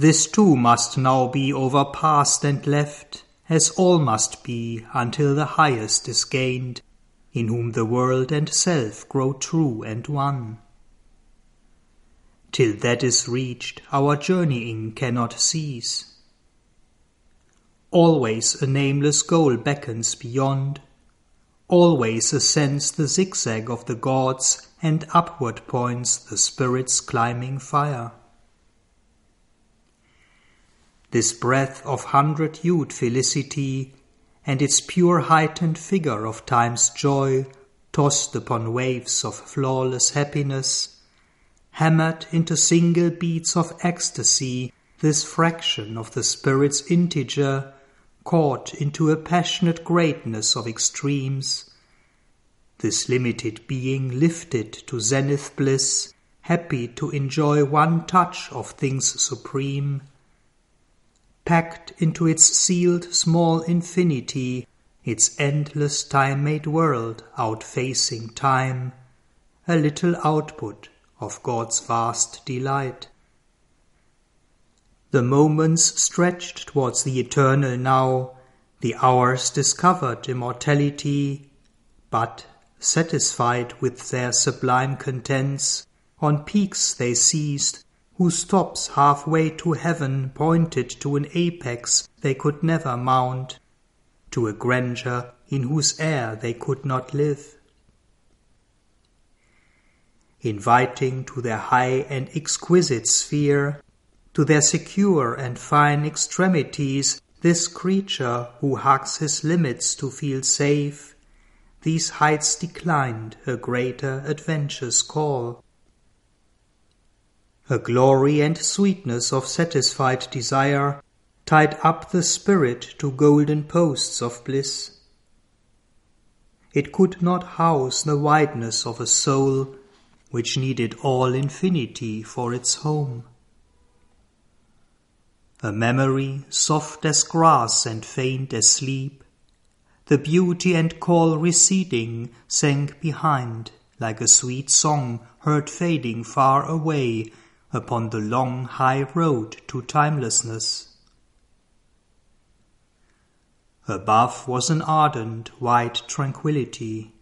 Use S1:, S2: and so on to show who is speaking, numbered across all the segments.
S1: This too must now be overpassed and left, as all must be until the highest is gained, in whom the world and self grow true and one. Till that is reached, our journeying cannot cease. Always a nameless goal beckons beyond, always ascends the zigzag of the gods and upward points the Spirit's climbing fire. This breath of hundred hued felicity and its pure heightened figure of time's joy tossed upon waves of flawless happiness, hammered into single beats of ecstasy, this fraction of the Spirit's integer caught into a passionate greatness of extremes. This limited being lifted to zenith bliss, happy to enjoy one touch of things supreme. Packed into its sealed small infinity, its endless time made world outfacing time, a little output of God's vast delight. The moments stretched towards the eternal now, the hours discovered immortality, but, satisfied with their sublime contents, on peaks they seized, whose tops halfway to heaven pointed to an apex they could never mount, to a grandeur in whose air they could not live. Inviting to their high and exquisite sphere, to their secure and fine extremities this creature who hugs his limits to feel safe, these heights declined a greater adventure's call. A glory and sweetness of satisfied desire tied up the spirit to golden posts of bliss. It could not house the wideness of a soul which needed all infinity for its home. A memory soft as grass and faint as sleep, the beauty and call receding sank behind, like a sweet song heard fading far away upon the long high road to timelessness. Above was an ardent white tranquillity.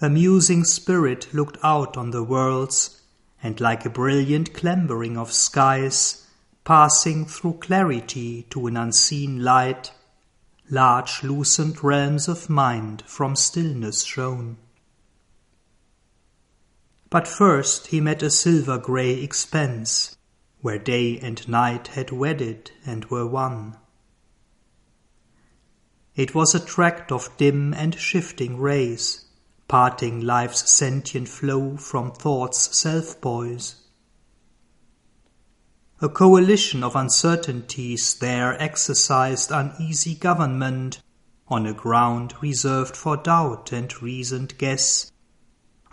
S1: A musing spirit looked out on the worlds, and like a brilliant clambering of skies, passing through clarity to an unseen light, large lucent realms of mind from stillness shone. But first he met a silver grey expanse, where day and night had wedded and were one. It was a tract of dim and shifting rays, parting life's sentient flow from thought's self poise a coalition of uncertainties there exercised uneasy government on a ground reserved for doubt and reasoned guess,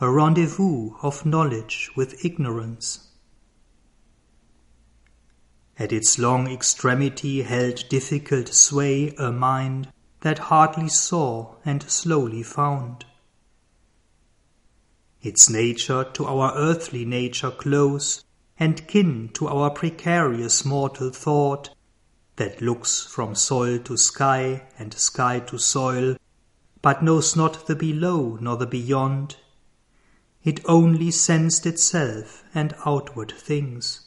S1: a rendezvous of knowledge with ignorance. At its long extremity held difficult sway a mind that hardly saw and slowly found. Its nature to our earthly nature close, and kin to our precarious mortal thought, that looks from soil to sky and sky to soil, but knows not the below nor the beyond. It only sensed itself and outward things.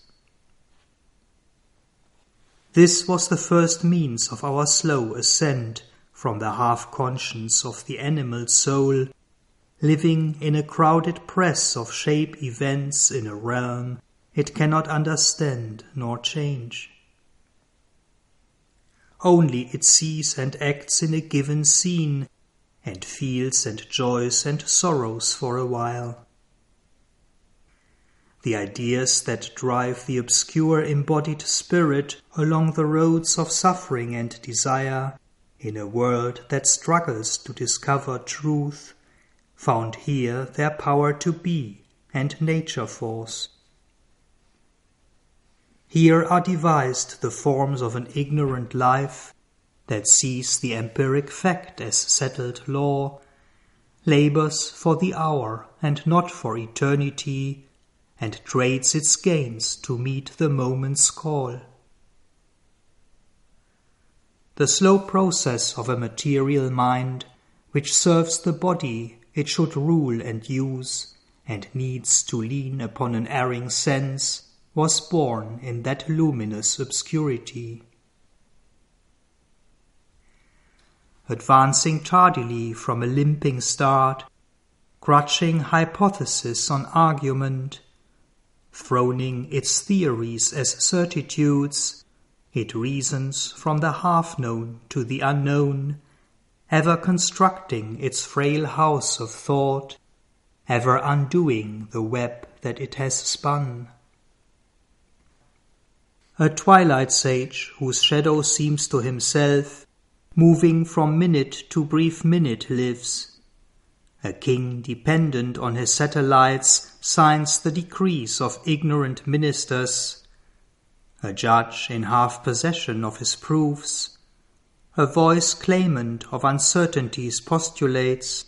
S1: This was the first means of our slow ascent from the half conscience of the animal soul, living in a crowded press of shape events in a realm it cannot understand nor change. Only it sees and acts in a given scene, and feels and joys and sorrows for a while. The ideas that drive the obscure embodied spirit along the roads of suffering and desire in a world that struggles to discover truth found here their power to be and nature force. Here are devised the forms of an ignorant life that sees the empiric fact as settled law, labors for the hour and not for eternity, and trades its gains to meet the moment's call. The slow process of a material mind, which serves the body it should rule and use, and needs to lean upon an erring sense, was born in that luminous obscurity. Advancing tardily from a limping start, crutching hypothesis on argument, throning its theories as certitudes, it reasons from the half known to the unknown, ever constructing its frail house of thought, ever undoing the web that it has spun. A twilight sage whose shadow seems to himself, moving from minute to brief minute lives. A king dependent on his satellites signs the decrees of ignorant ministers. A judge in half possession of his proofs. A voice claimant of uncertainties postulates.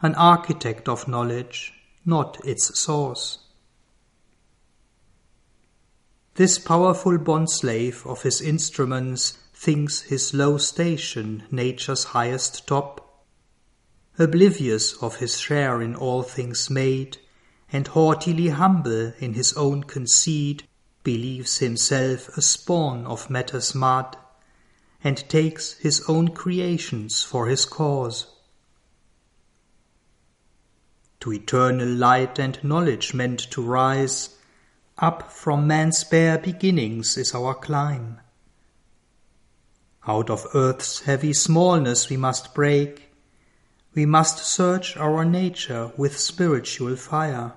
S1: An architect of knowledge, not its source. This powerful bondslave of his instruments thinks his low station nature's highest top, oblivious of his share in all things made, and haughtily humble in his own conceit, believes himself a spawn of matter's mud, and takes his own creations for his cause. To eternal light and knowledge meant to rise, up from man's bare beginnings is our climb. Out of earth's heavy smallness we must break. We must search our nature with spiritual fire.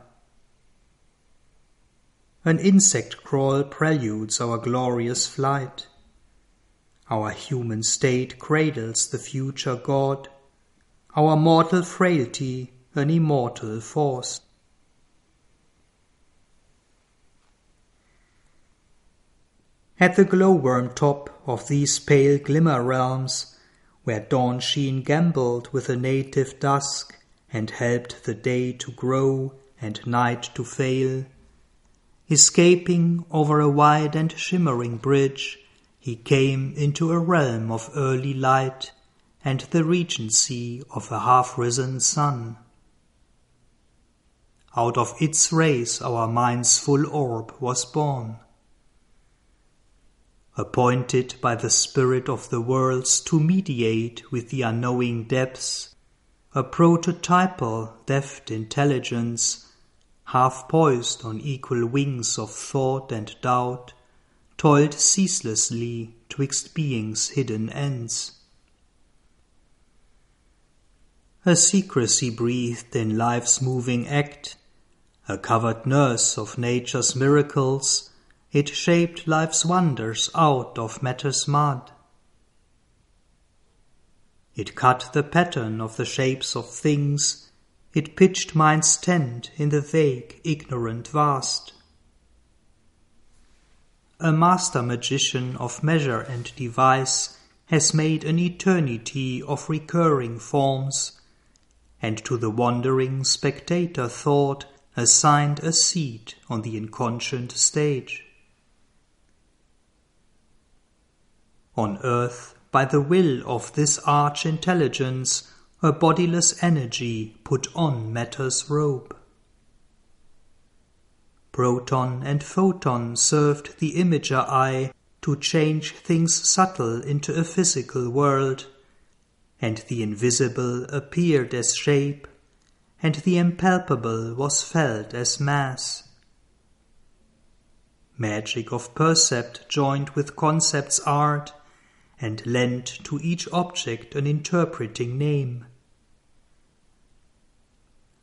S1: An insect crawl preludes our glorious flight. Our human state cradles the future God, our mortal frailty an immortal force. At the glowworm top of these pale glimmer realms, where dawn sheen gambled with a native dusk, and helped the day to grow and night to fail, escaping over a wide and shimmering bridge, he came into a realm of early light and the regency of a half-risen sun. Out of its rays our mind's full orb was born appointed by the Spirit of the worlds to mediate with the unknowing depths, a prototypal deft intelligence, half poised on equal wings of thought and doubt, toiled ceaselessly twixt being's hidden ends. A secrecy breathed in life's moving act, a covered nurse of nature's miracles, it shaped life's wonders out of matter's mud. It cut the pattern of the shapes of things, it pitched mind's tent in the vague, ignorant vast. A master magician of measure and device has made an eternity of recurring forms, and to the wandering spectator thought assigned a seat on the inconscient stage. On earth, by the will of this arch intelligence, a bodiless energy put on matter's robe. Proton and photon served the imager eye to change things subtle into a physical world, and the invisible appeared as shape, and the impalpable was felt as mass. Magic of percept joined with concept's art and lent to each object an interpreting name.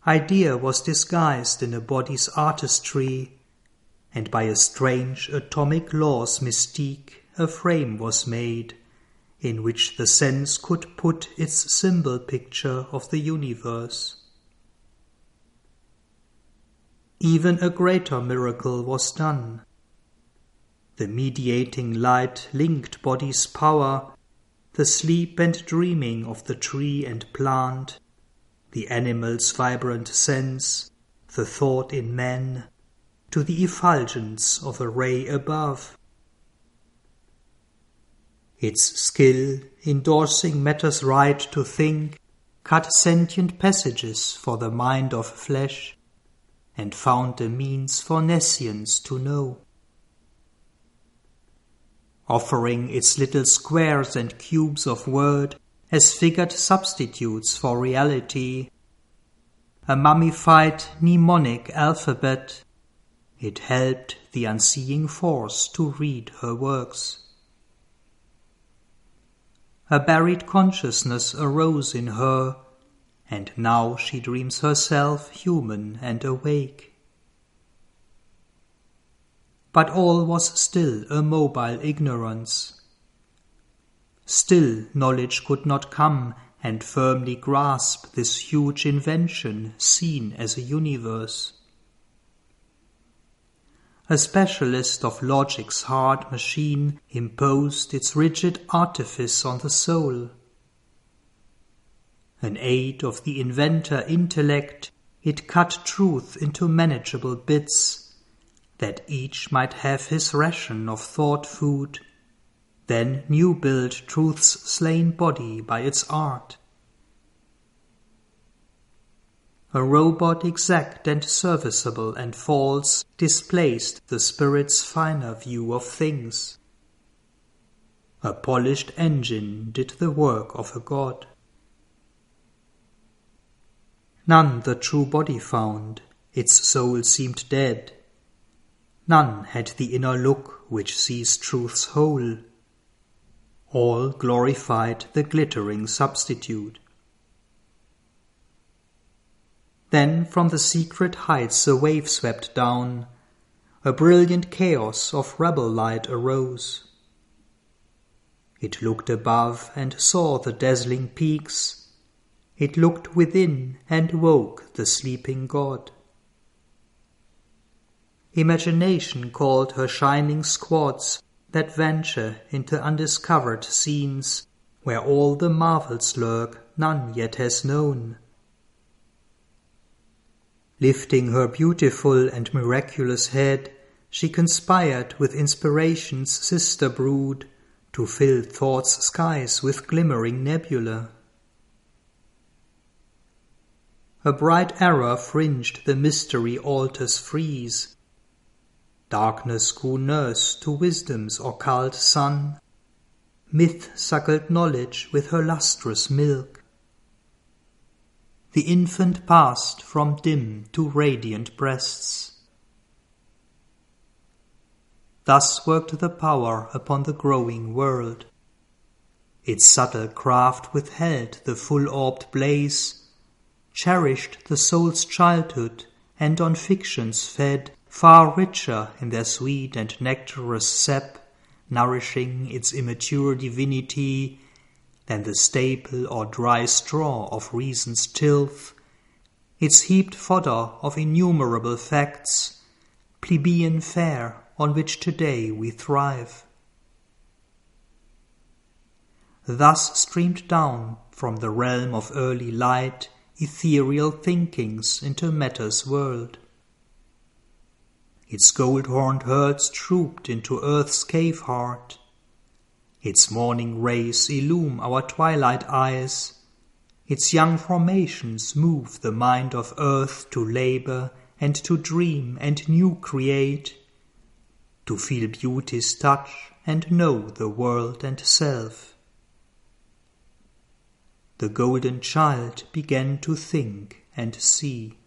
S1: Idea was disguised in a body's artistry, and by a strange atomic law's mystique a frame was made, in which the sense could put its symbol picture of the universe. Even a greater miracle was done. The mediating light linked body's power, the sleep and dreaming of the tree and plant, the animal's vibrant sense, the thought in man, to the effulgence of a ray above. Its skill, endorsing matter's right to think, cut sentient passages for the mind of flesh, and found a means for nescience to know. Offering its little squares and cubes of word as figured substitutes for reality, a mummified mnemonic alphabet it helped the unseeing force to read her works. A buried consciousness arose in her, and now she dreams herself human and awake. But all was still a mobile ignorance. Still knowledge could not come and firmly grasp this huge invention seen as a universe a specialist of logic's hard machine imposed its rigid artifice on the soul. An aid of the inventor intellect, it cut truth into manageable bits, that each might have his ration of thought food, then new build truth's slain body by its art. A robot exact and serviceable and false displaced the spirit's finer view of things. A polished engine did the work of a god. None the true body found, its soul seemed dead. None had the inner look which sees truth's whole. All glorified the glittering substitute. Then from the secret heights a wave swept down. A brilliant chaos of rebel light arose. It looked above and saw the dazzling peaks. It looked within and woke the sleeping god. Imagination called her shining squads that venture into undiscovered scenes where all the marvels lurk none yet has known. Lifting her beautiful and miraculous head, she conspired with inspiration's sister brood to fill thought's skies with glimmering nebula. A bright error fringed the mystery altar's frieze. Darkness grew nurse to wisdom's occult sun. Myth suckled knowledge with her lustrous milk the infant passed from dim to radiant breasts. Thus worked the power upon the growing world. Its subtle craft withheld the full-orbed blaze, cherished the soul's childhood, and on fictions fed, far richer in their sweet and nectarous sap, nourishing its immature divinity than the staple or dry straw of reason's tilth, its heaped fodder of innumerable facts, plebeian fare on which today we thrive. Thus streamed down from the realm of early light ethereal thinkings into matter's world. Its gold-horned herds trooped into earth's cave heart, its morning rays illume our twilight eyes. Its young formations move the mind of earth to labor and to dream and new create, to feel beauty's touch and know the world and self. The golden child began to think and see.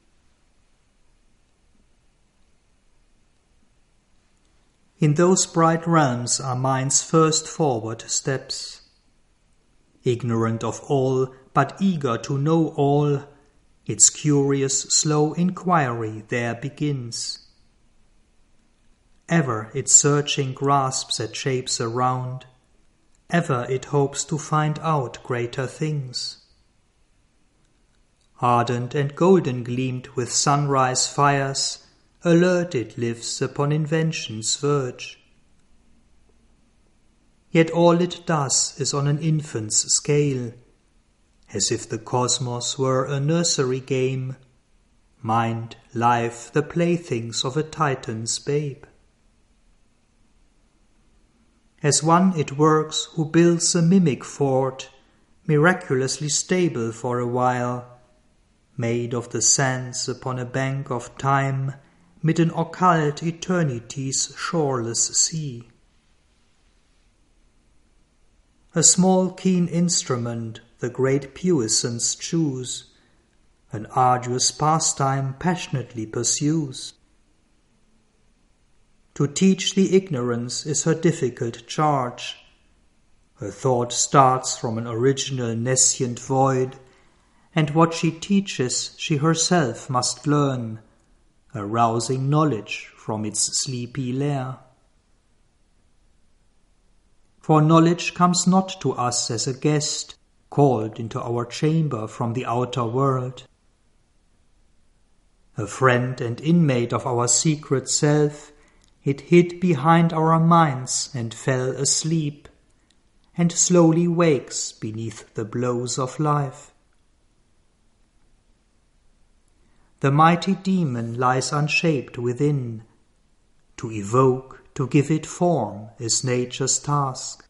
S1: In those bright realms are mind's first forward steps. Ignorant of all, but eager to know all, its curious, slow inquiry there begins. Ever it searching grasps at shapes around, ever it hopes to find out greater things. Ardent and golden gleamed with sunrise fires, alert it lives upon invention's verge. Yet all it does is on an infant's scale, as if the cosmos were a nursery game, mind, life, the playthings of a Titan's babe. As one it works who builds a mimic fort, miraculously stable for a while, made of the sands upon a bank of time, mid an occult eternity's shoreless sea. A small keen instrument the great puissance choose, an arduous pastime passionately pursues. To teach the ignorance is her difficult charge. Her thought starts from an original nescient void, and what she teaches she herself must learn, arousing knowledge from its sleepy lair. For knowledge comes not to us as a guest, called into our chamber from the outer world. A friend and inmate of our secret self, it hid behind our minds and fell asleep, and slowly wakes beneath the blows of life. The mighty demon lies unshaped within. To evoke, to give it form, is nature's task.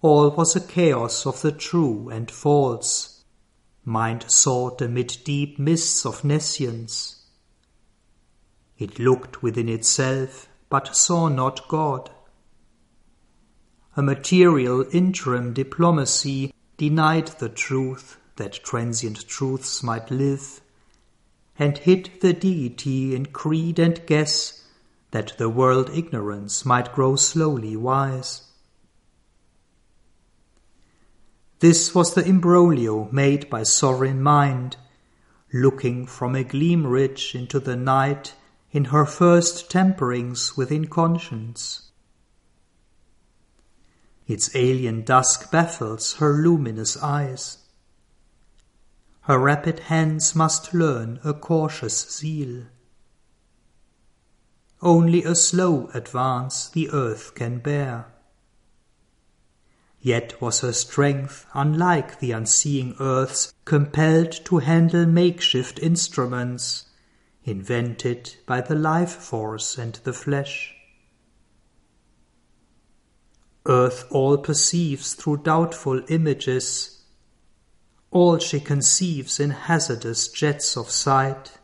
S1: All was a chaos of the true and false. Mind sought amid deep mists of nescience it looked within itself, but saw not God. A material interim diplomacy denied the truth that transient truths might live, and hid the deity in creed and guess that the world ignorance might grow slowly wise. This was the imbroglio made by sovereign mind, looking from a gleam ridge into the night in her first temperings within conscience. Its alien dusk baffles her luminous eyes. Her rapid hands must learn a cautious zeal. Only a slow advance the earth can bear. Yet was her strength, unlike the unseeing earth's, compelled to handle makeshift instruments invented by the life force and the flesh. Earth all perceives through doubtful images, all she conceives in hazardous jets of sight,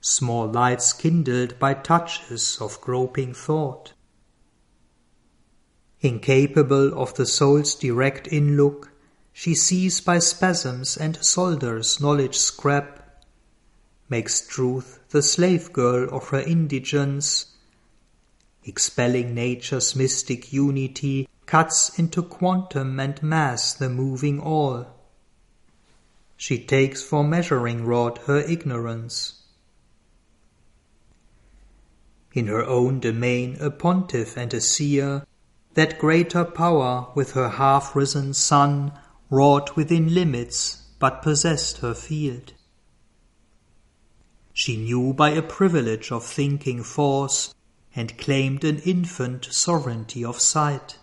S1: small lights kindled by touches of groping thought. Incapable of the soul's direct inlook, she sees by spasms and solders knowledge scrap makes truth the slave girl of her indigence, expelling nature's mystic unity, cuts into quantum and mass the moving all. She takes for measuring rod her ignorance. In her own domain a pontiff and a seer, that greater power with her half-risen sun wrought within limits, but possessed her field. She knew by a privilege of thinking force, and claimed an infant sovereignty of sight.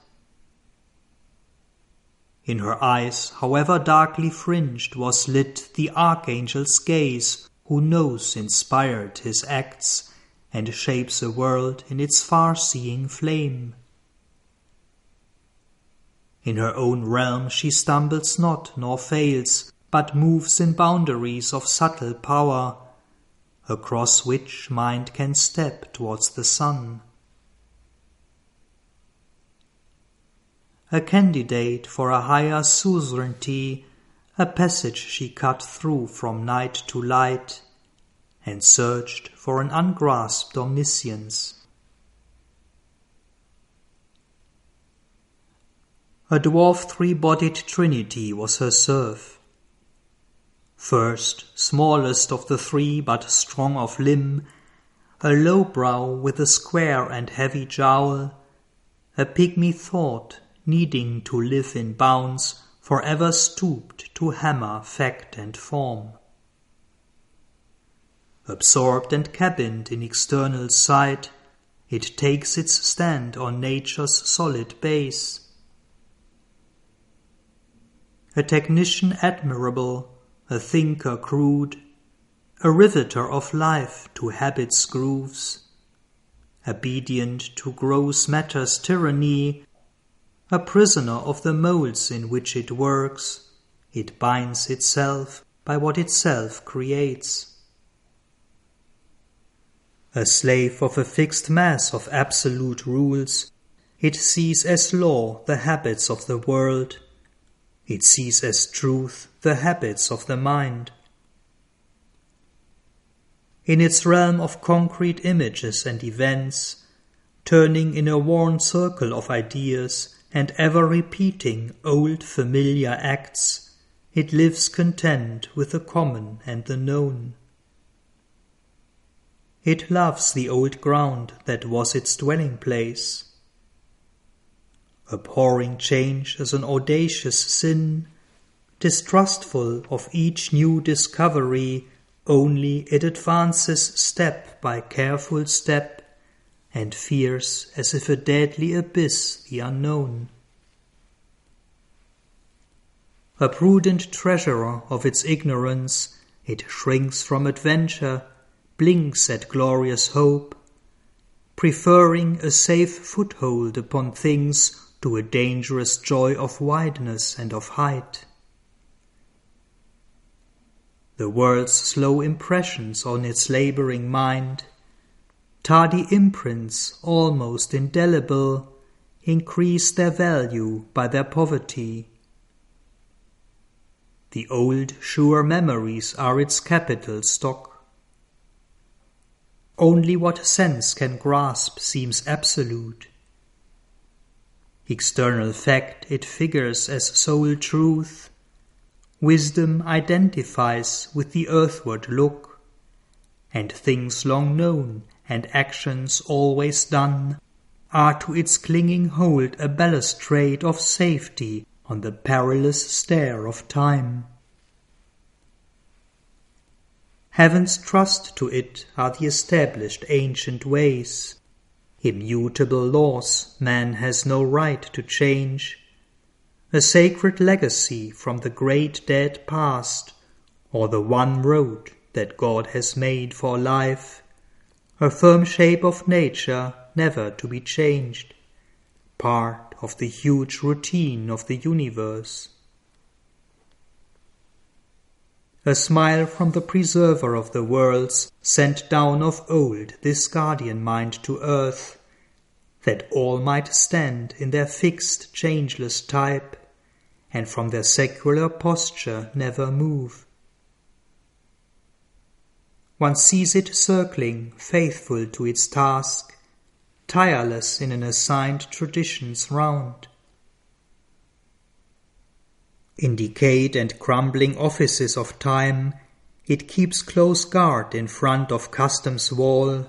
S1: In her eyes, however darkly fringed, was lit the archangel's gaze, who knows inspired his acts, and shapes a world in its far-seeing flame. In her own realm she stumbles not nor fails, but moves in boundaries of subtle power, across which mind can step towards the sun. A candidate for a higher suzerainty, a passage she cut through from night to light, and searched for an ungrasped omniscience. A dwarf three-bodied trinity was her serf First, smallest of the three, but strong of limb, a low brow with a square and heavy jowl, a pygmy thought, needing to live in bounds, for ever stooped to hammer fact and form. Absorbed and cabined in external sight, it takes its stand on nature's solid base. A technician admirable, a thinker crude, a riveter of life to habit's grooves, obedient to gross matter's tyranny, a prisoner of the moulds in which it works, it binds itself by what itself creates. A slave of a fixed mass of absolute rules, it sees as law the habits of the world, it sees as truth the habits of the mind. In its realm of concrete images and events, turning in a worn circle of ideas and ever repeating old familiar acts, it lives content with the common and the known. It loves the old ground that was its dwelling place. Abhorring change as an audacious sin, distrustful of each new discovery, only it advances step by careful step, and fears as if a deadly abyss the unknown a prudent treasurer of its ignorance, it shrinks from adventure, blinks at glorious hope, preferring a safe foothold upon things to a dangerous joy of wideness and of height. The world's slow impressions on its laboring mind, tardy imprints almost indelible, increase their value by their poverty the old, sure memories are its capital stock. Only what sense can grasp seems absolute. External fact it figures as sole truth. Wisdom identifies with the earthward look, and things long known and actions always done are to its clinging hold a balustrade of safety on the perilous stair of time. Heaven's trust to it are the established ancient ways, immutable laws man has no right to change, a sacred legacy from the great dead past, or the one road that God has made for life, a firm shape of nature never to be changed, part of the huge routine of the universe. A smile from the preserver of the worlds sent down of old this guardian mind to earth, that all might stand in their fixed, changeless type, and from their secular posture never move. One sees it circling, faithful to its task, tireless in an assigned tradition's round. In decayed and crumbling offices of time, it keeps close guard in front of custom's wall,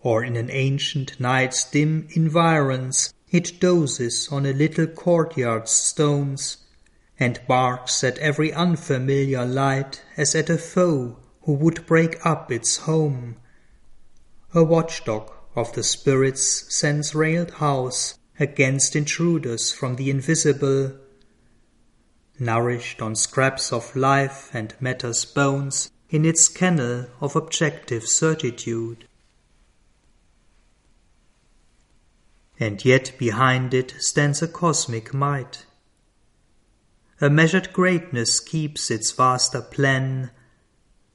S1: or in an ancient night's dim environs, it dozes on a little courtyard's stones, and barks at every unfamiliar light as at a foe who would break up its home. A watchdog of the spirit's sense-railed house against intruders from the invisible, nourished on scraps of life and matter's bones in its kennel of objective certitude. And yet behind it stands a cosmic might. A measured greatness keeps its vaster plan,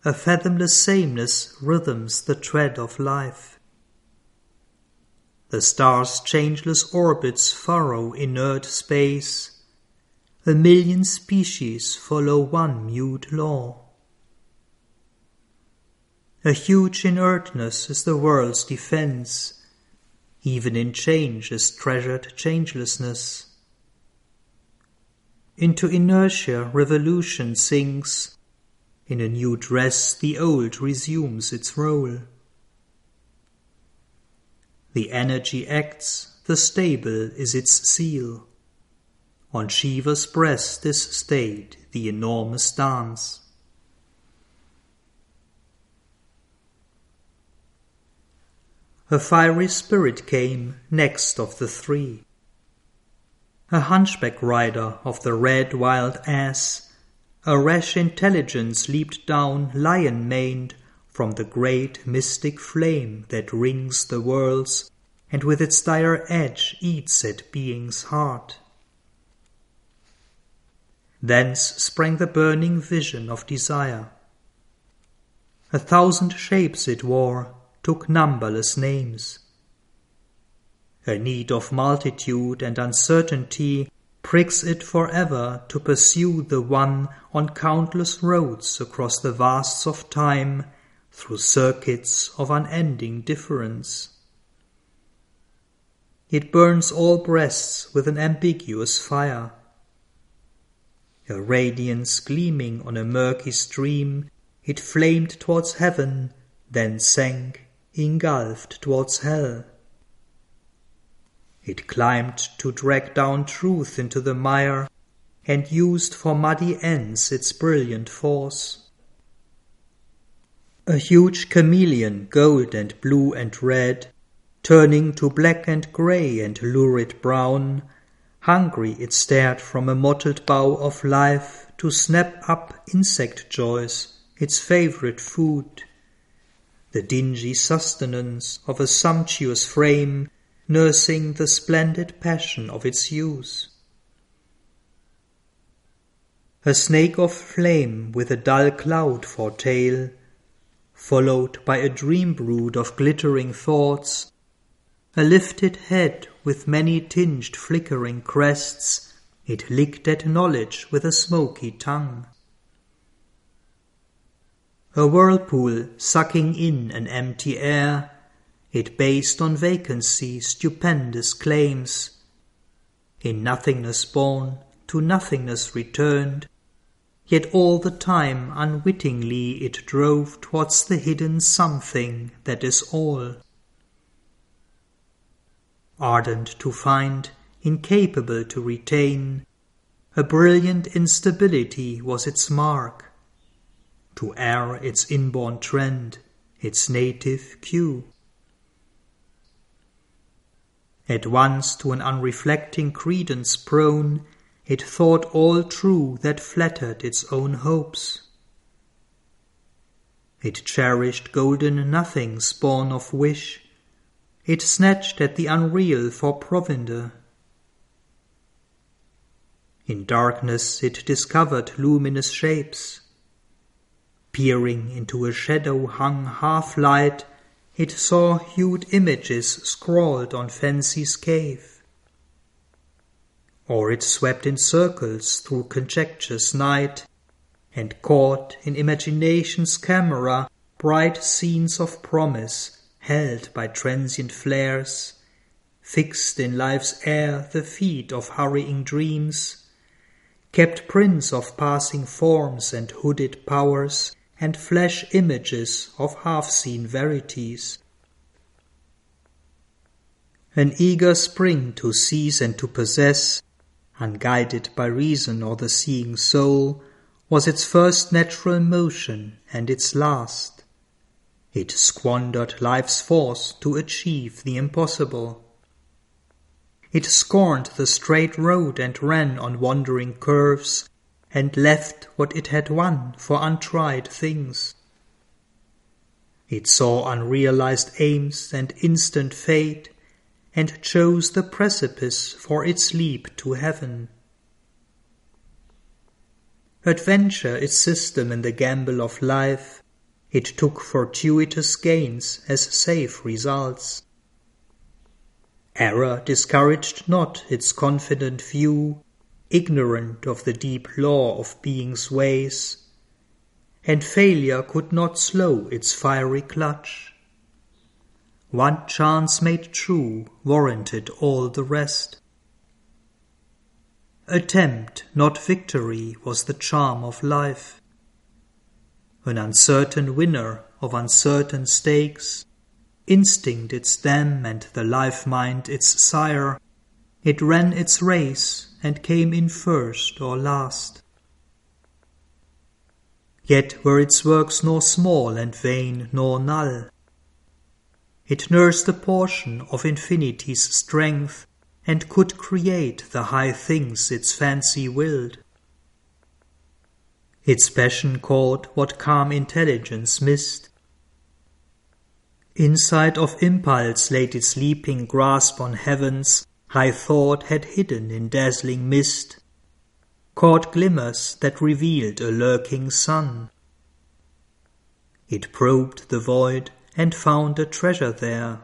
S1: a fathomless sameness rhythms the tread of life. The stars' changeless orbits furrow inert space. A million species follow one mute law. A huge inertness is the world's defense. Even in change is treasured changelessness. Into inertia revolution sinks. In a new dress the old resumes its role. The energy acts, the stable is its seal. On Shiva's breast is stayed the enormous dance. A fiery spirit came next of the three. A hunchback rider of the red wild ass, a rash intelligence leaped down lion maned from the great mystic flame that rings the worlds and with its dire edge eats at being's heart. Thence sprang the burning vision of desire. A thousand shapes it wore, took numberless names. A need of multitude and uncertainty pricks it forever to pursue the one on countless roads across the vasts of time through circuits of unending difference. It burns all breasts with an ambiguous fire. A radiance gleaming on a murky stream, it flamed towards heaven, then sank, engulfed towards hell. It climbed to drag down truth into the mire, and used for muddy ends its brilliant force. A huge chameleon, gold and blue and red, turning to black and grey and lurid brown, hungry it stared from a mottled bough of life to snap up insect joys, its favourite food, the dingy sustenance of a sumptuous frame nursing the splendid passion of its use. A snake of flame with a dull cloud for tail, followed by a dream brood of glittering thoughts, a lifted head with many tinged flickering crests, it licked at knowledge with a smoky tongue. A whirlpool sucking in an empty air, it based on vacancy stupendous claims. In nothingness born, to nothingness returned, yet all the time unwittingly it drove towards the hidden something that is all. Ardent to find, incapable to retain, a brilliant instability was its mark, to err its inborn trend, its native cue. At once to an unreflecting credence prone, it thought all true that flattered its own hopes. It cherished golden nothings born of wish, it snatched at the unreal for provender. In darkness it discovered luminous shapes. Peering into a shadow hung half light, it saw hued images scrawled on fancy's cave. Or it swept in circles through conjecture's night, and caught in imagination's camera bright scenes of promise held by transient flares, fixed in life's air the feet of hurrying dreams, kept prints of passing forms and hooded powers, and flash images of half-seen verities. An eager spring to seize and to possess, unguided by reason or the seeing soul, was its first natural motion and its last. It squandered life's force to achieve the impossible. It scorned the straight road and ran on wandering curves and left what it had won for untried things. It saw unrealized aims and instant fate, and chose the precipice for its leap to heaven. Adventure its system in the gamble of life, it took fortuitous gains as safe results. Error discouraged not its confident view, ignorant of the deep law of being's ways, and failure could not slow its fiery clutch. One chance made true warranted all the rest. Attempt, not victory, was the charm of life. An uncertain winner of uncertain stakes, instinct its dam and the life mind its sire, it ran its race and came in first or last. Yet were its works nor small and vain nor null. It nursed a portion of infinity's strength, and could create the high things its fancy willed. Its passion caught what calm intelligence missed. Inside of impulse laid its leaping grasp on heavens high thought had hidden in dazzling mist, caught glimmers that revealed a lurking sun. It probed the void and found a treasure there.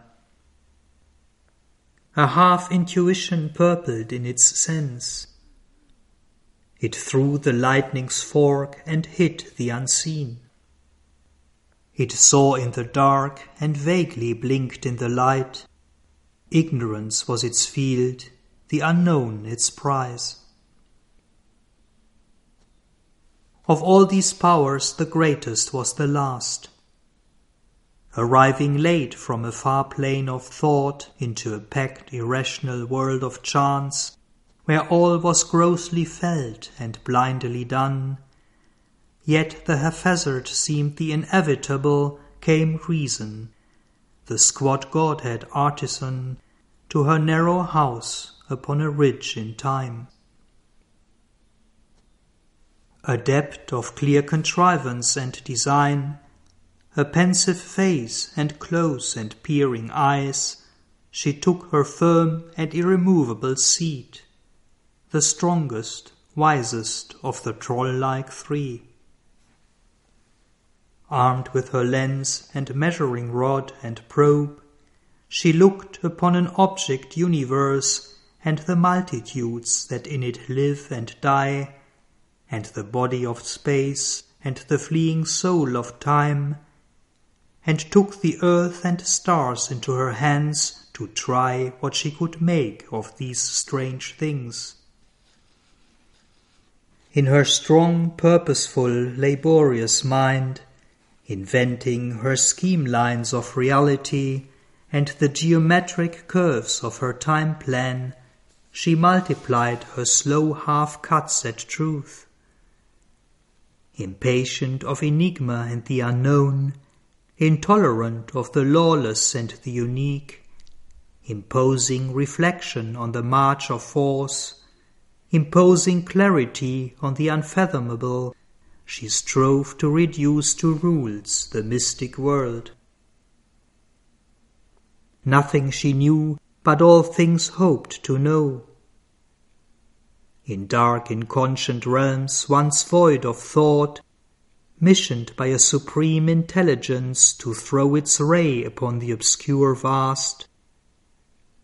S1: A half intuition purpled in its sense. It threw the lightning's fork and hid the unseen. It saw in the dark and vaguely blinked in the light. Ignorance was its field, the unknown its prize. Of all these powers, the greatest was the last. Arriving late from a far plane of thought into a packed, irrational world of chance, where all was grossly felt and blindly done. Yet the haphazard seemed the inevitable, came reason, the squat Godhead artisan, to her narrow house upon a ridge in time. Adept of clear contrivance and design, her pensive face and close and peering eyes, she took her firm and irremovable seat the strongest, wisest of the troll-like three. Armed with her lens and measuring rod and probe, she looked upon an object universe and the multitudes that in it live and die, and the body of space and the fleeing soul of time, and took the earth and stars into her hands to try what she could make of these strange things. In her strong, purposeful, laborious mind, inventing her scheme lines of reality and the geometric curves of her time plan, she multiplied her slow half cuts at truth. Impatient of enigma and the unknown, intolerant of the lawless and the unique, imposing reflection on the march of force, imposing clarity on the unfathomable, she strove to reduce to rules the mystic world. Nothing she knew, but all things hoped to know. In dark inconscient realms once void of thought, missioned by a supreme intelligence to throw its ray upon the obscure vast,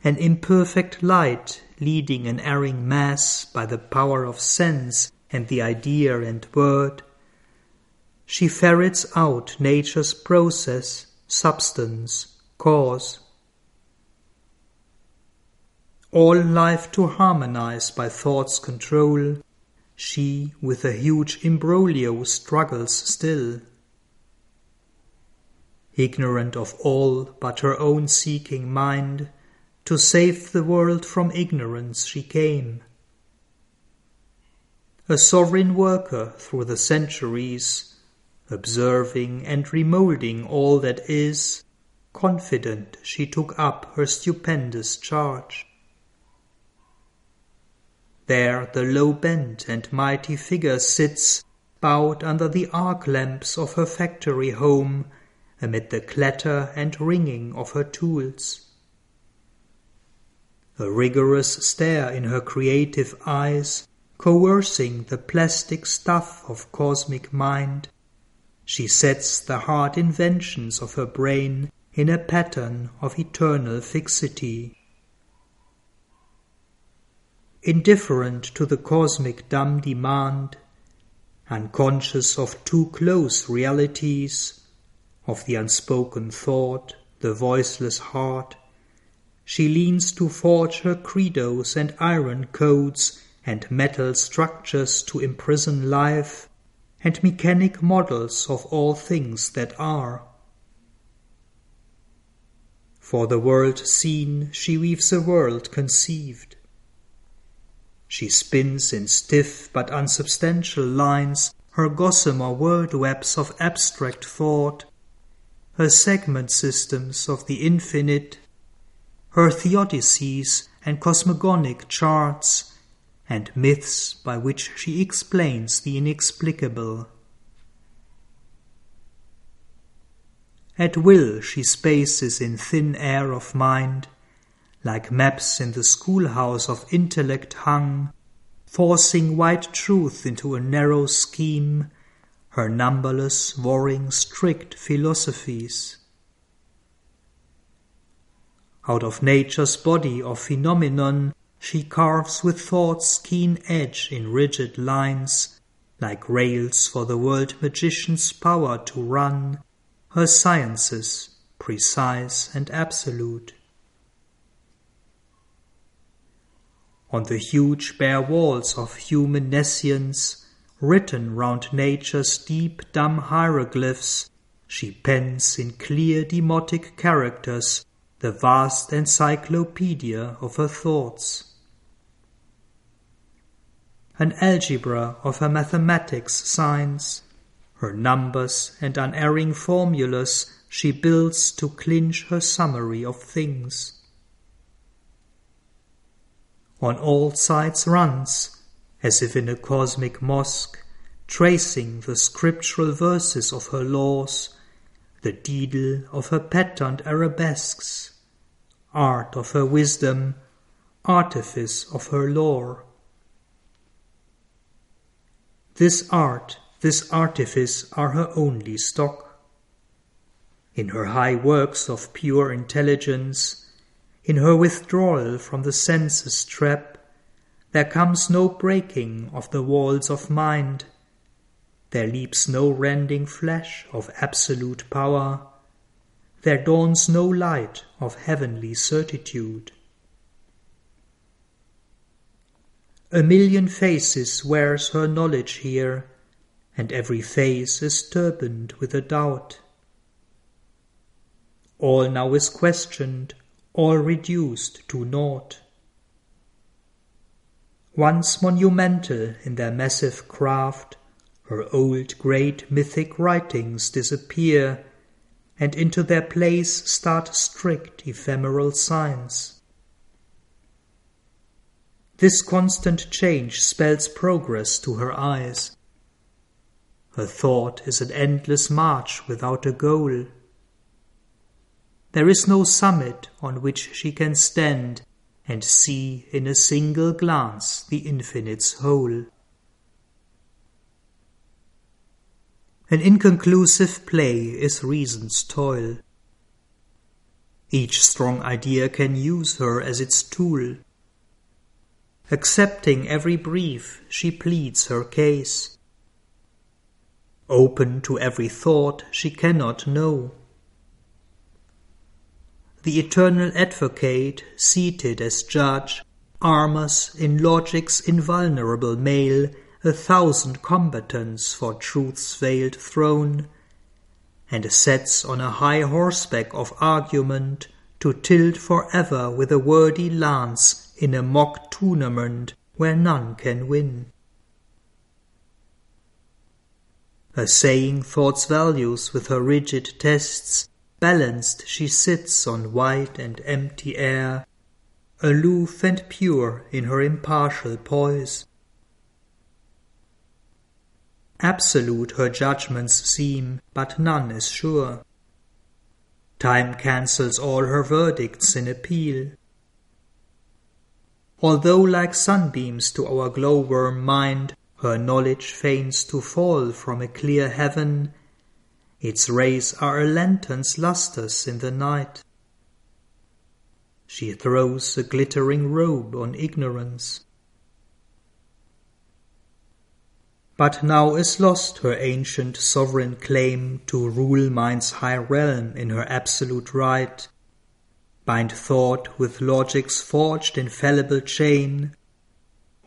S1: an imperfect light leading an erring mass by the power of sense and the idea and word, she ferrets out nature's process, substance, cause. All life to harmonize by thought's control, she with a huge imbroglio struggles still. Ignorant of all but her own seeking mind, to save the world from ignorance she came. A sovereign worker through the centuries, observing and remoulding all that is, confident she took up her stupendous charge. There the low bent and mighty figure sits, bowed under the arc lamps of her factory home, amid the clatter and ringing of her tools a rigorous stare in her creative eyes, coercing the plastic stuff of cosmic mind. She sets the hard inventions of her brain in a pattern of eternal fixity. Indifferent to the cosmic dumb demand, unconscious of too close realities, of the unspoken thought, the voiceless heart, she leans to forge her credos and iron codes and metal structures to imprison life and mechanic models of all things that are. For the world seen, she weaves a world conceived. She spins in stiff but unsubstantial lines her gossamer world webs of abstract thought, her segment systems of the infinite her theodicies and cosmogonic charts, and myths by which she explains the inexplicable. At will she spaces in thin air of mind, like maps in the schoolhouse of intellect hung, forcing white truth into a narrow scheme, her numberless, warring, strict philosophies. Out of nature's body of phenomenon, she carves with thought's keen edge in rigid lines, like rails for the world magician's power to run, her sciences, precise and absolute. On the huge bare walls of human nescience, written round nature's deep dumb hieroglyphs, she pens in clear demotic characters the vast encyclopedia of her thoughts. An algebra of her mathematics signs, her numbers and unerring formulas she builds to clinch her summary of things on all sides runs, as if in a cosmic mosque, tracing the scriptural verses of her laws, the dado of her patterned arabesques, art of her wisdom, artifice of her lore. This art, this artifice are her only stock. In her high works of pure intelligence, in her withdrawal from the senses trap, there comes no breaking of the walls of mind. There leaps no rending flash of absolute power. There dawns no light of heavenly certitude. A million faces wears her knowledge here, and every face is turbaned with a doubt. All now is questioned, all reduced to naught. Once monumental in their massive craft, her old great mythic writings disappear, and into their place start strict ephemeral signs. This constant change spells progress to her eyes. Her thought is an endless march without a goal. There is no summit on which she can stand and see in a single glance the infinite's whole. An inconclusive play is reason's toil. Each strong idea can use her as its tool. Accepting every brief, she pleads her case. Open to every thought she cannot know the eternal advocate, seated as judge, armors in logic's invulnerable mail a thousand combatants for truth's veiled throne, and sets on a high horseback of argument to tilt for ever with a wordy lance in a mock tournament where none can win. Assaying thought's values with her rigid tests, Balanced she sits on wide and empty air, Aloof and pure in her impartial poise. Absolute her judgments seem, but none is sure. Time cancels all her verdicts in appeal. Although like sunbeams to our glowworm mind her knowledge feigns to fall from a clear heaven, its rays are a lantern's lustres in the night. She throws a glittering robe on ignorance. But now is lost her ancient sovereign claim to rule mind's high realm in her absolute right, bind thought with logic's forged infallible chain,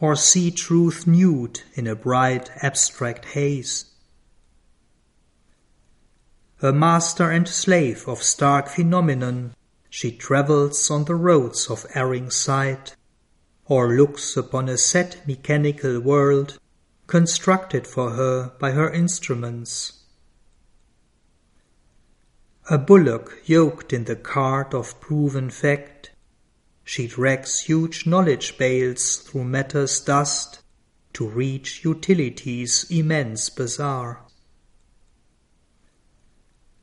S1: or see truth nude in a bright abstract haze a master and slave of stark phenomenon, she travels on the roads of erring sight, or looks upon a set mechanical world constructed for her by her instruments. A bullock yoked in the cart of proven fact, she drags huge knowledge bales through matter's dust to reach utility's immense bazaar.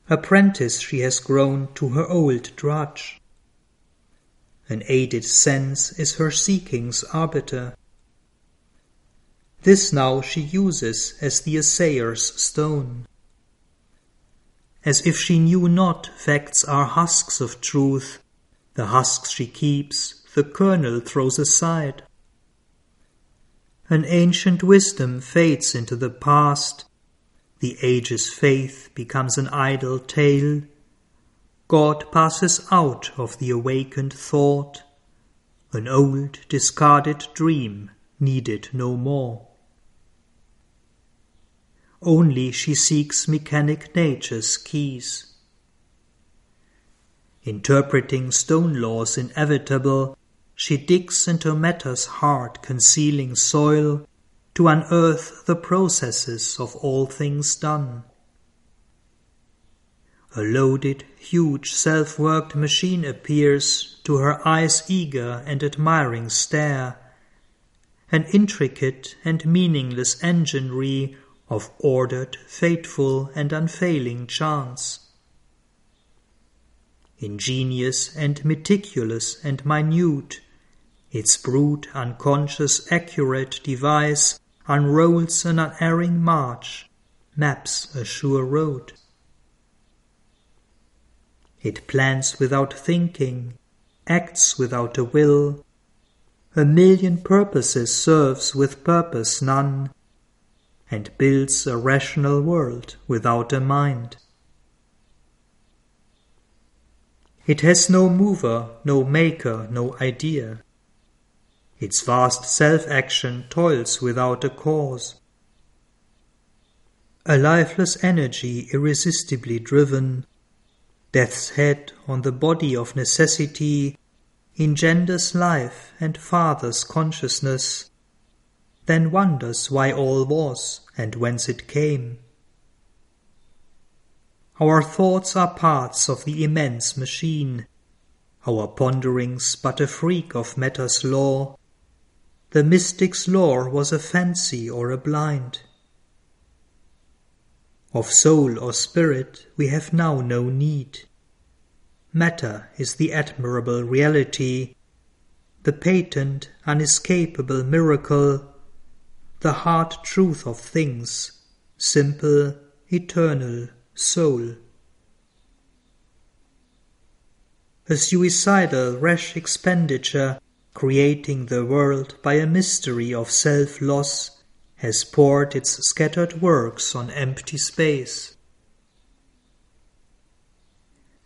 S1: Apprentice she has grown to her old drudge. An aided sense is her seeking's arbiter. This now she uses as the assayer's stone. As if she knew not facts are husks of truth, the husks she keeps, the kernel throws aside. An ancient wisdom fades into the past, the age's faith becomes an idle tale, God passes out of the awakened thought, an old discarded dream needed no more. Only she seeks mechanic nature's keys. Interpreting stone laws inevitable, she digs into matter's hard concealing soil to unearth the processes of all things done. A loaded, huge, self worked machine appears to her eyes' eager and admiring stare, an intricate and meaningless enginery of ordered, fateful, and unfailing chance. Ingenious and meticulous and minute, its brute, unconscious, accurate device unrolls an unerring march, maps a sure road. It plans without thinking, acts without a will, a million purposes serves with purpose none, and builds a rational world without a mind. It has no mover, no maker, no idea. Its vast self action toils without a cause. A lifeless energy irresistibly driven, death's head on the body of necessity engenders life and fathers consciousness, then wonders why all was and whence it came. Our thoughts are parts of the immense machine, our ponderings but a freak of matter's law, the mystic's lore was a fancy or a blind. Of soul or spirit we have now no need. Matter is the admirable reality, the patent, unescapable miracle, the hard truth of things, simple, eternal soul. A suicidal, rash expenditure creating the world by a mystery of self loss, has poured its scattered works on empty space.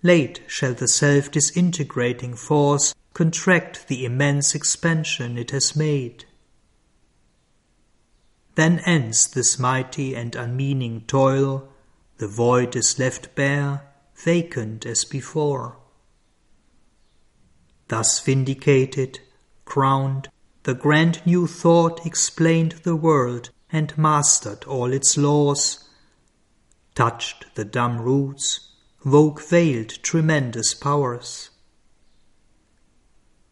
S1: Late shall the self disintegrating force contract the immense expansion it has made. Then ends this mighty and unmeaning toil, the void is left bare, vacant as before. Thus vindicated, crowned, the grand new thought explained the world and mastered all its laws, touched the dumb roots, woke veiled tremendous powers.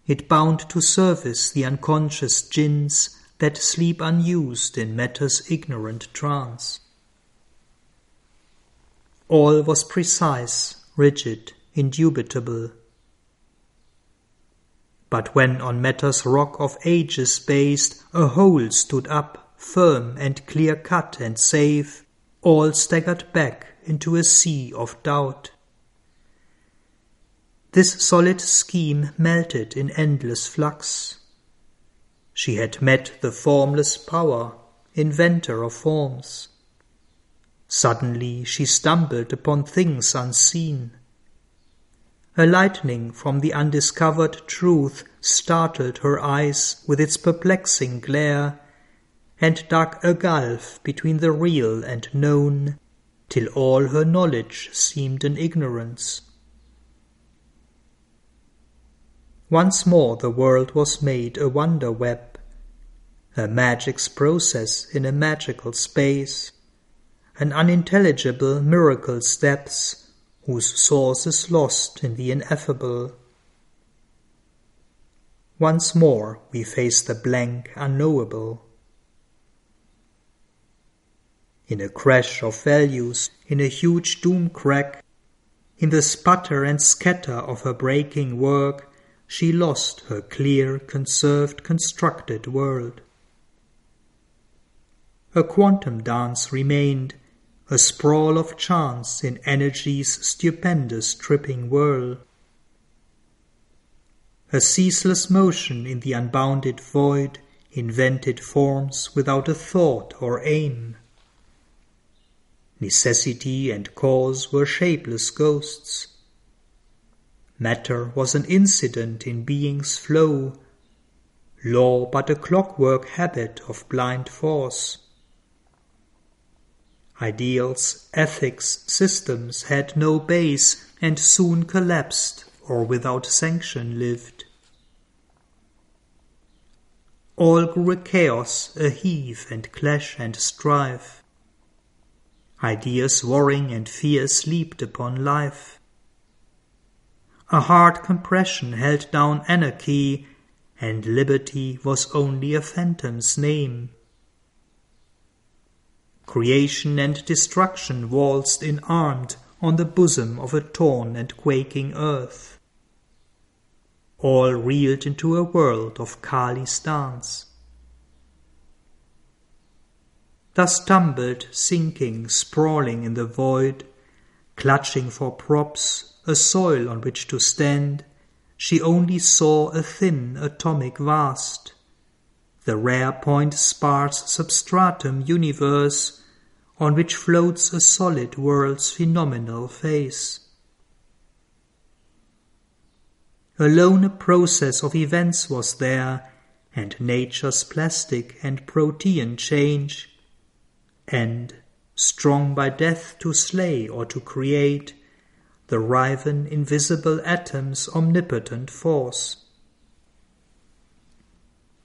S1: It bound to service the unconscious jinns that sleep unused in matter's ignorant trance. All was precise, rigid, indubitable. But when on matter's rock of ages based a whole stood up, firm and clear cut and safe, all staggered back into a sea of doubt. This solid scheme melted in endless flux. She had met the formless power, inventor of forms. Suddenly she stumbled upon things unseen a lightning from the undiscovered truth startled her eyes with its perplexing glare, and dug a gulf between the real and known, till all her knowledge seemed an ignorance. Once more the world was made a wonder web, a magic's process in a magical space, an unintelligible miracle's depths whose source is lost in the ineffable. Once more we face the blank unknowable. In a crash of values, in a huge doom crack, In the sputter and scatter of her breaking work, she lost her clear, conserved, constructed world. Her quantum dance remained, a sprawl of chance in energy's stupendous tripping whirl. A ceaseless motion in the unbounded void, invented forms without a thought or aim. Necessity and cause were shapeless ghosts. Matter was an incident in being's flow, law but a clockwork habit of blind force. Ideals, ethics, systems had no base and soon collapsed or without sanction lived. All grew a chaos, a heave and clash and strife. Ideas warring and fears leaped upon life. A hard compression held down anarchy, and liberty was only a phantom's name. Creation and destruction waltzed in armed on the bosom of a torn and quaking earth. All reeled into a world of Kali's dance. Thus tumbled, sinking, sprawling in the void, clutching for props, a soil on which to stand, she only saw a thin atomic vast. The rare point sparse substratum universe on which floats a solid world's phenomenal face. Alone a process of events was there, and nature's plastic and protean change, and, strong by death to slay or to create, the riven invisible atom's omnipotent force.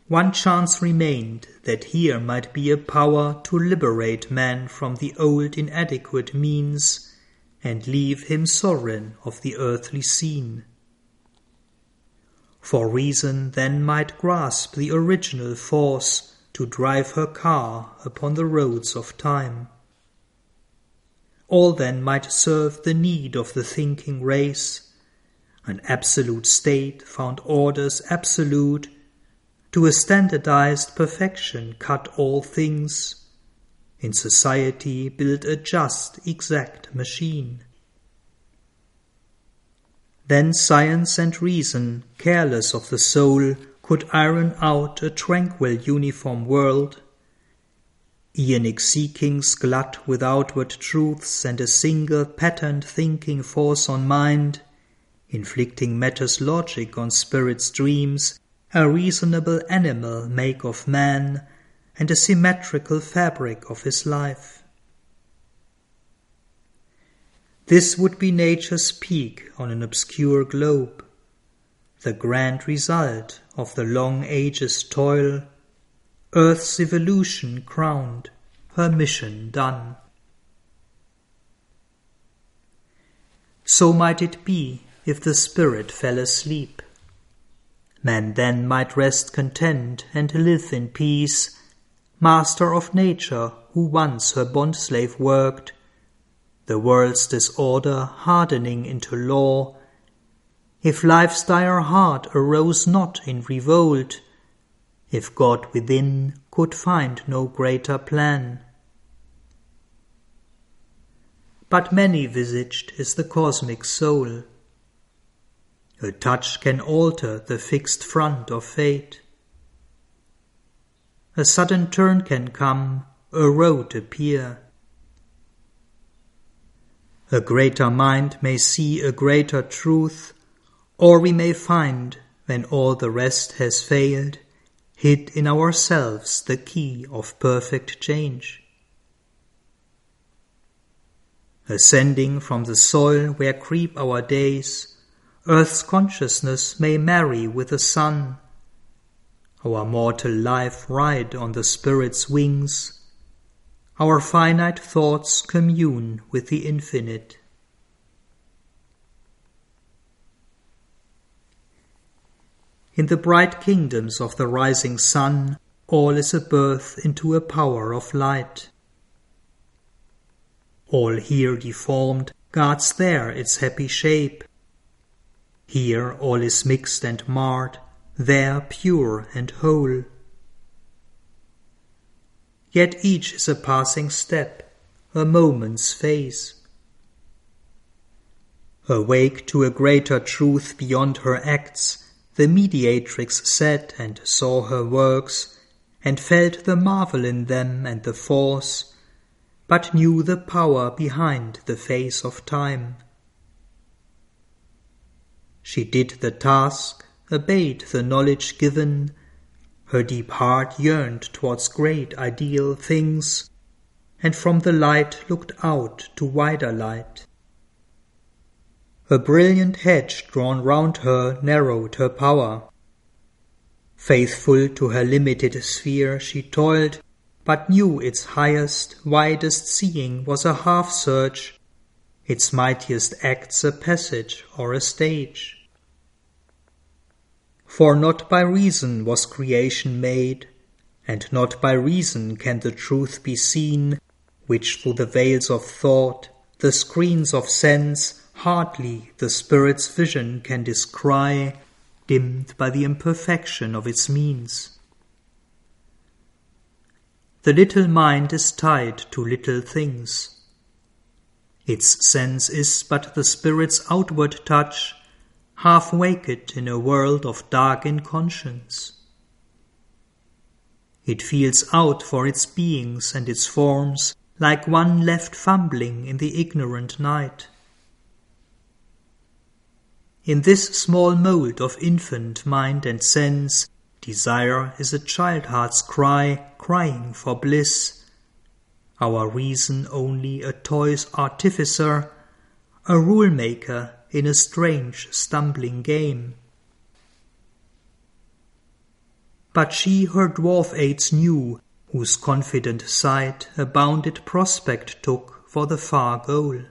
S1: One chance remained that here might be a power to liberate man from the old inadequate means and leave him sovereign of the earthly scene. For reason then might grasp the original force to drive her car upon the roads of time. All then might serve the need of the thinking race. An absolute state found orders absolute to a standardized perfection cut all things, in society build a just, exact machine. Then science and reason, careless of the soul, could iron out a tranquil uniform world. Aeonic seekings glut with outward truths and a single patterned thinking force on mind, inflicting matter's logic on spirit's dreams a reasonable animal make of man, and a symmetrical fabric of his life. This would be nature's peak on an obscure globe, the grand result of the long ages' toil, Earth's evolution crowned, her mission done. So might it be if the spirit fell asleep. Man then might rest content and live in peace, master of nature who once her bondslave worked, the world's disorder hardening into law, if life's dire heart arose not in revolt, if God within could find no greater plan. But many visaged is the cosmic soul, a touch can alter the fixed front of fate. A sudden turn can come, a road appear. A greater mind may see a greater truth, or we may find, when all the rest has failed, hid in ourselves the key of perfect change. Ascending from the soil where creep our days, Earth's consciousness may marry with the sun. Our mortal life ride on the spirit's wings. Our finite thoughts commune with the infinite. In the bright kingdoms of the rising sun, all is a birth into a power of light. All here deformed guards there its happy shape. Here all is mixed and marred, there pure and whole. Yet each is a passing step, a moment's phase. Awake to a greater truth beyond her acts, the mediatrix sat and saw her works, and felt the marvel in them and the force, but knew the power behind the face of time. She did the task, obeyed the knowledge given, her deep heart yearned towards great ideal things, and from the light looked out to wider light. A brilliant hedge drawn round her narrowed her power. Faithful to her limited sphere, she toiled, but knew its highest, widest seeing was a half search, its mightiest acts a passage or a stage. For not by reason was creation made, and not by reason can the truth be seen, which through the veils of thought, the screens of sense, hardly the spirit's vision can descry, dimmed by the imperfection of its means. The little mind is tied to little things. Its sense is but the spirit's outward touch, half waked in a world of dark inconscience. It feels out for its beings and its forms like one left fumbling in the ignorant night. In this small mould of infant mind and sense, desire is a child heart's cry, crying for bliss. Our reason only a toy's artificer, a rule maker in a strange, stumbling game. But she her dwarf aids knew, whose confident sight a bounded prospect took for the far goal.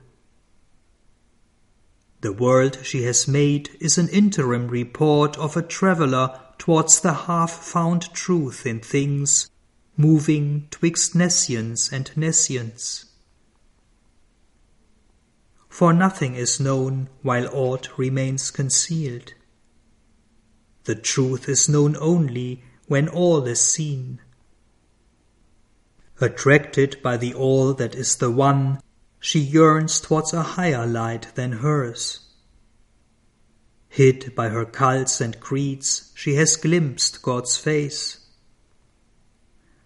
S1: The world she has made is an interim report of a traveller towards the half-found truth in things, moving twixt nescience and nescience. For nothing is known while aught remains concealed. The truth is known only when all is seen. Attracted by the all that is the one, she yearns towards a higher light than hers. Hid by her cults and creeds, she has glimpsed God's face.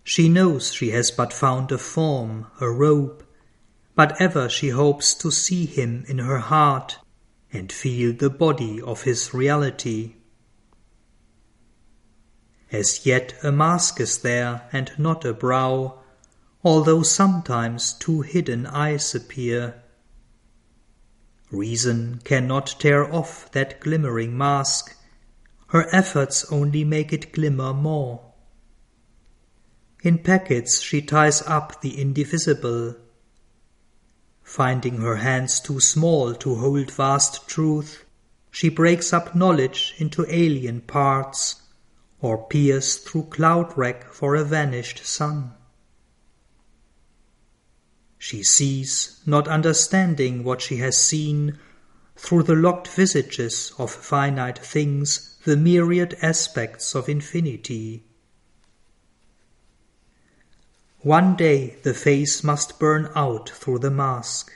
S1: She knows she has but found a form, a robe, but ever she hopes to see him in her heart and feel the body of his reality. As yet a mask is there and not a brow, although sometimes two hidden eyes appear. Reason cannot tear off that glimmering mask, her efforts only make it glimmer more. In packets she ties up the indivisible. Finding her hands too small to hold vast truth, she breaks up knowledge into alien parts, or peers through cloud wreck for a vanished sun. She sees, not understanding what she has seen, through the locked visages of finite things, the myriad aspects of infinity. One day the face must burn out through the mask.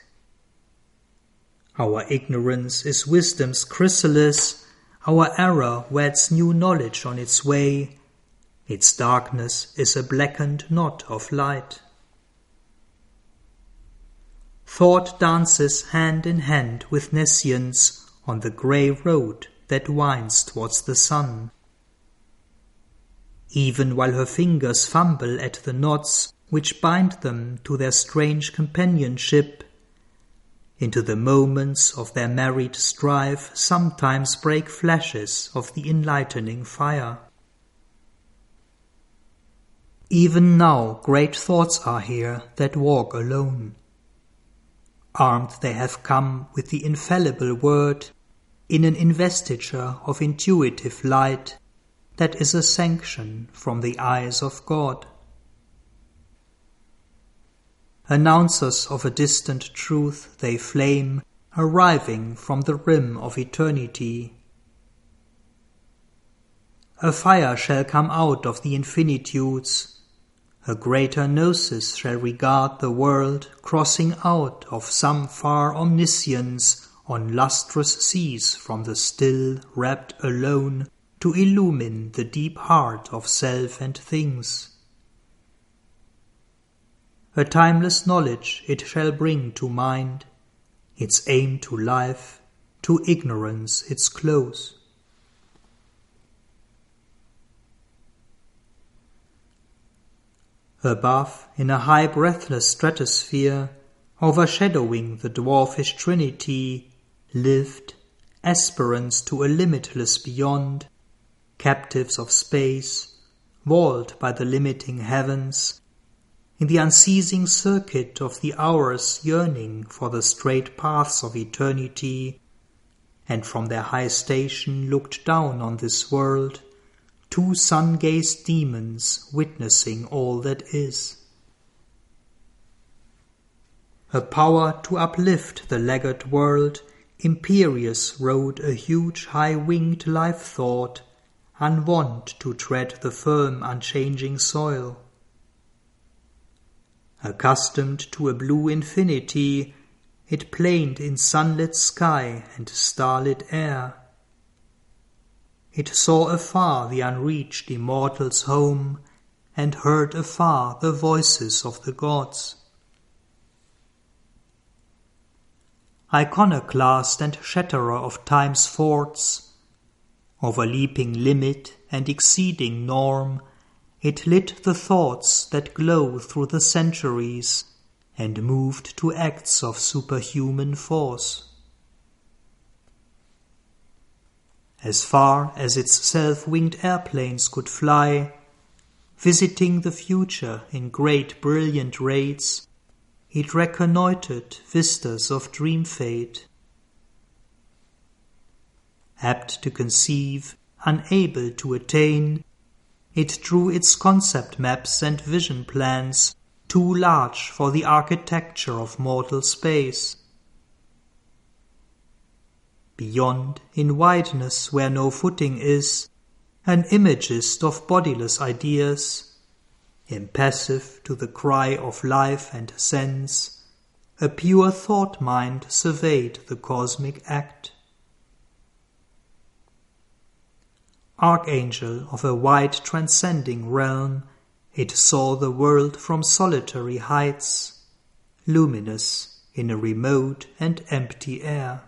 S1: Our ignorance is wisdom's chrysalis, our error weds new knowledge on its way, its darkness is a blackened knot of light. Thought dances hand in hand with nescience on the grey road that winds towards the sun. Even while her fingers fumble at the knots which bind them to their strange companionship, into the moments of their married strife sometimes break flashes of the enlightening fire. Even now great thoughts are here that walk alone. Armed they have come with the infallible word in an investiture of intuitive light that is a sanction from the eyes of God. Announcers of a distant truth, they flame arriving from the rim of eternity. A fire shall come out of the infinitudes, a greater gnosis shall regard the world crossing out of some far omniscience on lustrous seas from the still, wrapt alone, to illumine the deep heart of self and things. A timeless knowledge it shall bring to mind, its aim to life, to ignorance its close. Above, in a high breathless stratosphere, overshadowing the dwarfish trinity, lived, aspirants to a limitless beyond, captives of space, walled by the limiting heavens, in the unceasing circuit of the hours yearning for the straight paths of eternity, and from their high station looked down on this world, two sun-gazed demons witnessing all that is. A power to uplift the laggard world, imperious rode a huge high-winged life-thought, unwont to tread the firm unchanging soil. Accustomed to a blue infinity, it planed in sunlit sky and starlit air. It saw afar the unreached immortal's home, and heard afar the voices of the gods. Iconoclast and shatterer of time's forts, overleaping limit and exceeding norm, it lit the thoughts that glow through the centuries and moved to acts of superhuman force. As far as its self-winged airplanes could fly, visiting the future in great brilliant raids, it reconnoitered vistas of dream fate. Apt to conceive, unable to attain, it drew its concept maps and vision plans too large for the architecture of mortal space. Beyond, in wideness where no footing is, an imagist of bodiless ideas, impassive to the cry of life and sense, a pure thought mind surveyed the cosmic act. archangel of a wide transcending realm, it saw the world from solitary heights, luminous in a remote and empty air.